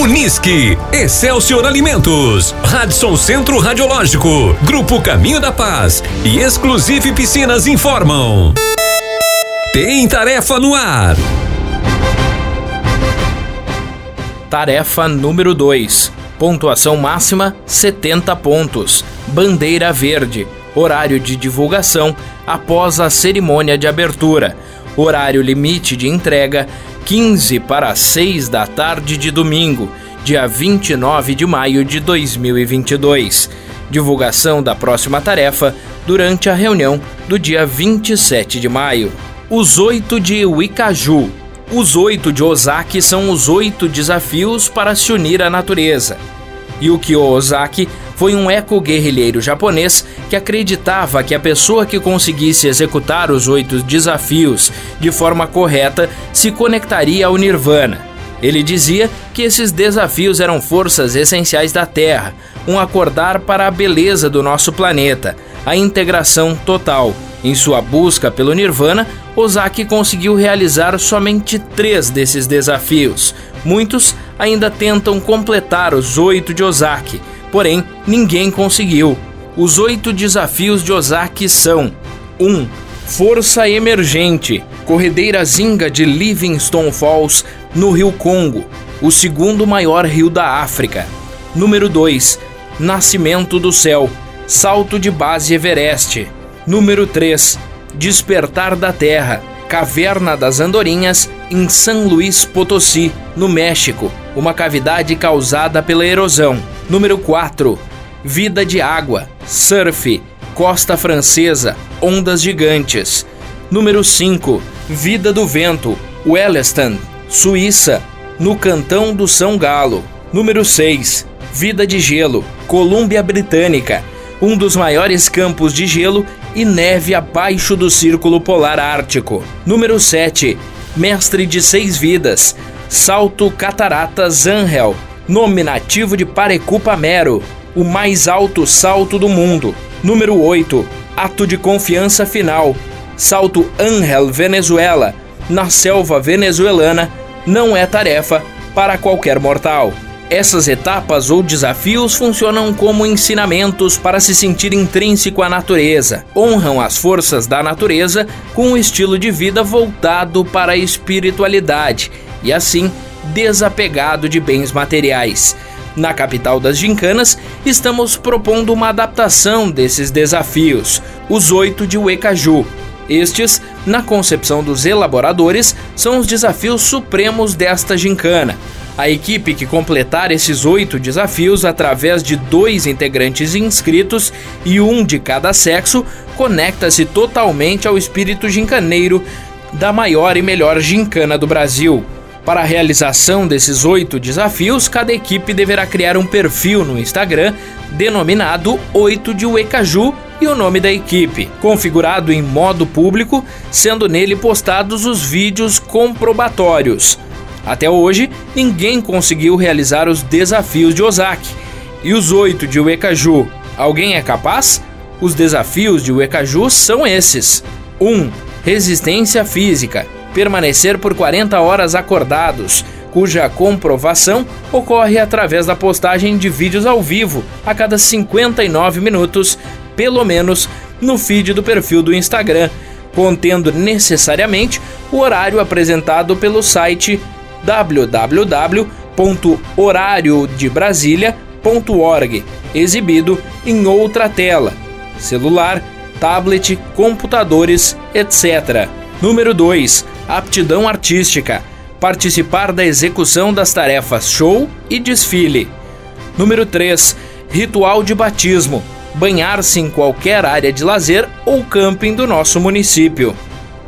Unisque, Excelsior Alimentos, Radisson Centro Radiológico, Grupo Caminho da Paz e Exclusive Piscinas informam. Tem tarefa no ar. Tarefa número 2. Pontuação máxima 70 pontos. Bandeira verde. Horário de divulgação após a cerimônia de abertura. Horário limite de entrega 15 para 6 da tarde de domingo, dia 29 de maio de 2022. Divulgação da próxima tarefa durante a reunião do dia 27 de maio. Os oito de Wikaju os oito de Ozaki são os oito desafios para se unir à natureza. Yukio Ozaki foi um eco-guerrilheiro japonês que acreditava que a pessoa que conseguisse executar os oito desafios de forma correta se conectaria ao Nirvana. Ele dizia que esses desafios eram forças essenciais da Terra, um acordar para a beleza do nosso planeta, a integração total. Em sua busca pelo Nirvana, Ozaki conseguiu realizar somente três desses desafios. Muitos ainda tentam completar os oito de Ozaki, porém ninguém conseguiu. Os oito desafios de Ozaki são: 1. Um, Força Emergente, Corredeira Zinga de Livingstone Falls, no Rio Congo, o segundo maior rio da África. Número 2. Nascimento do Céu, Salto de Base Everest. Número 3. Despertar da Terra, Caverna das Andorinhas, em São Luís Potosí, no México, uma cavidade causada pela erosão. Número 4. Vida de água, surf, costa francesa, ondas gigantes. Número 5. Vida do vento, Welleston, Suíça, no cantão do São Galo. Número 6. Vida de gelo, Colômbia Britânica, um dos maiores campos de gelo e neve abaixo do Círculo Polar Ártico. Número 7. Mestre de Seis Vidas, Salto Cataratas Angel, nome nativo de Parecupa Mero, o mais alto salto do mundo. Número 8. Ato de Confiança Final, Salto Angel Venezuela, na selva venezuelana, não é tarefa para qualquer mortal. Essas etapas ou desafios funcionam como ensinamentos para se sentir intrínseco à natureza. Honram as forças da natureza com um estilo de vida voltado para a espiritualidade e, assim, desapegado de bens materiais. Na capital das gincanas, estamos propondo uma adaptação desses desafios, os oito de Uecaju. Estes, na concepção dos elaboradores, são os desafios supremos desta gincana a equipe que completar esses oito desafios através de dois integrantes inscritos e um de cada sexo conecta-se totalmente ao espírito gincaneiro da maior e melhor gincana do Brasil. Para a realização desses oito desafios, cada equipe deverá criar um perfil no Instagram denominado 8 de Uecaju e o nome da equipe, configurado em modo público, sendo nele postados os vídeos comprobatórios. Até hoje, ninguém conseguiu realizar os desafios de Ozaki. E os oito de Uecaju, alguém é capaz? Os desafios de Uecaju são esses: 1. Um, resistência física. Permanecer por 40 horas acordados, cuja comprovação ocorre através da postagem de vídeos ao vivo a cada 59 minutos, pelo menos no feed do perfil do Instagram, contendo necessariamente o horário apresentado pelo site www.horariodebrasilia.org, exibido em outra tela, celular, tablet, computadores, etc. Número 2. Aptidão artística. Participar da execução das tarefas show e desfile. Número 3. Ritual de batismo. Banhar-se em qualquer área de lazer ou camping do nosso município.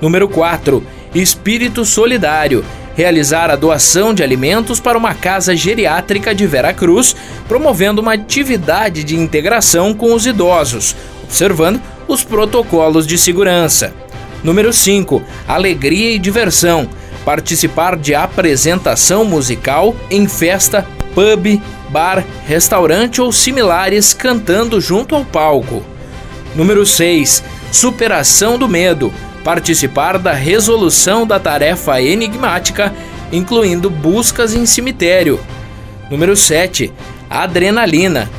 Número 4. Espírito solidário realizar a doação de alimentos para uma casa geriátrica de Vera Cruz, promovendo uma atividade de integração com os idosos, observando os protocolos de segurança. Número 5. Alegria e diversão. Participar de apresentação musical em festa, pub, bar, restaurante ou similares cantando junto ao palco. Número 6. Superação do medo participar da resolução da tarefa enigmática, incluindo buscas em cemitério. Número 7. Adrenalina.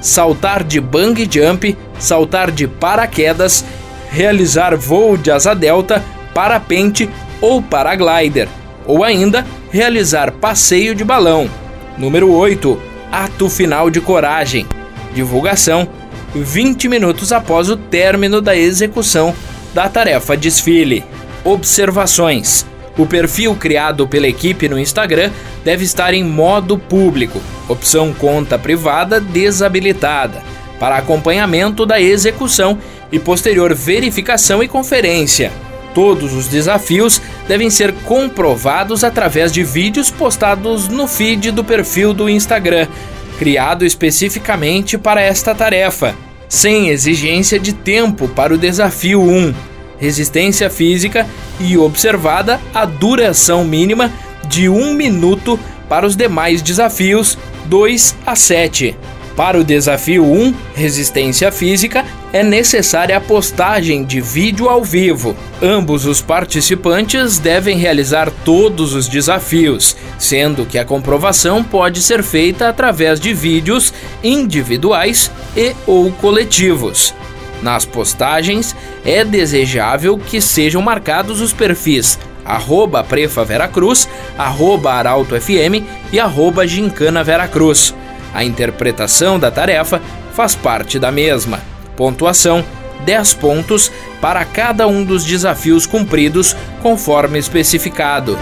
Saltar de bang jump, saltar de paraquedas, realizar voo de asa delta, parapente ou paraglider, ou ainda realizar passeio de balão. Número 8. Ato final de coragem. Divulgação 20 minutos após o término da execução da tarefa desfile. Observações: o perfil criado pela equipe no Instagram deve estar em modo público, opção conta privada desabilitada, para acompanhamento da execução e posterior verificação e conferência. Todos os desafios devem ser comprovados através de vídeos postados no feed do perfil do Instagram, criado especificamente para esta tarefa, sem exigência de tempo para o desafio 1, resistência física e observada a duração mínima de 1 minuto para os demais desafios 2 a 7. Para o desafio 1, resistência física, é necessária a postagem de vídeo ao vivo. Ambos os participantes devem realizar todos os desafios, sendo que a comprovação pode ser feita através de vídeos individuais e ou coletivos. Nas postagens, é desejável que sejam marcados os perfis arroba Prefa Veracruz, arroba Arauto FM e arroba Gincana Veracruz. A interpretação da tarefa faz parte da mesma. Pontuação: 10 pontos para cada um dos desafios cumpridos, conforme especificado.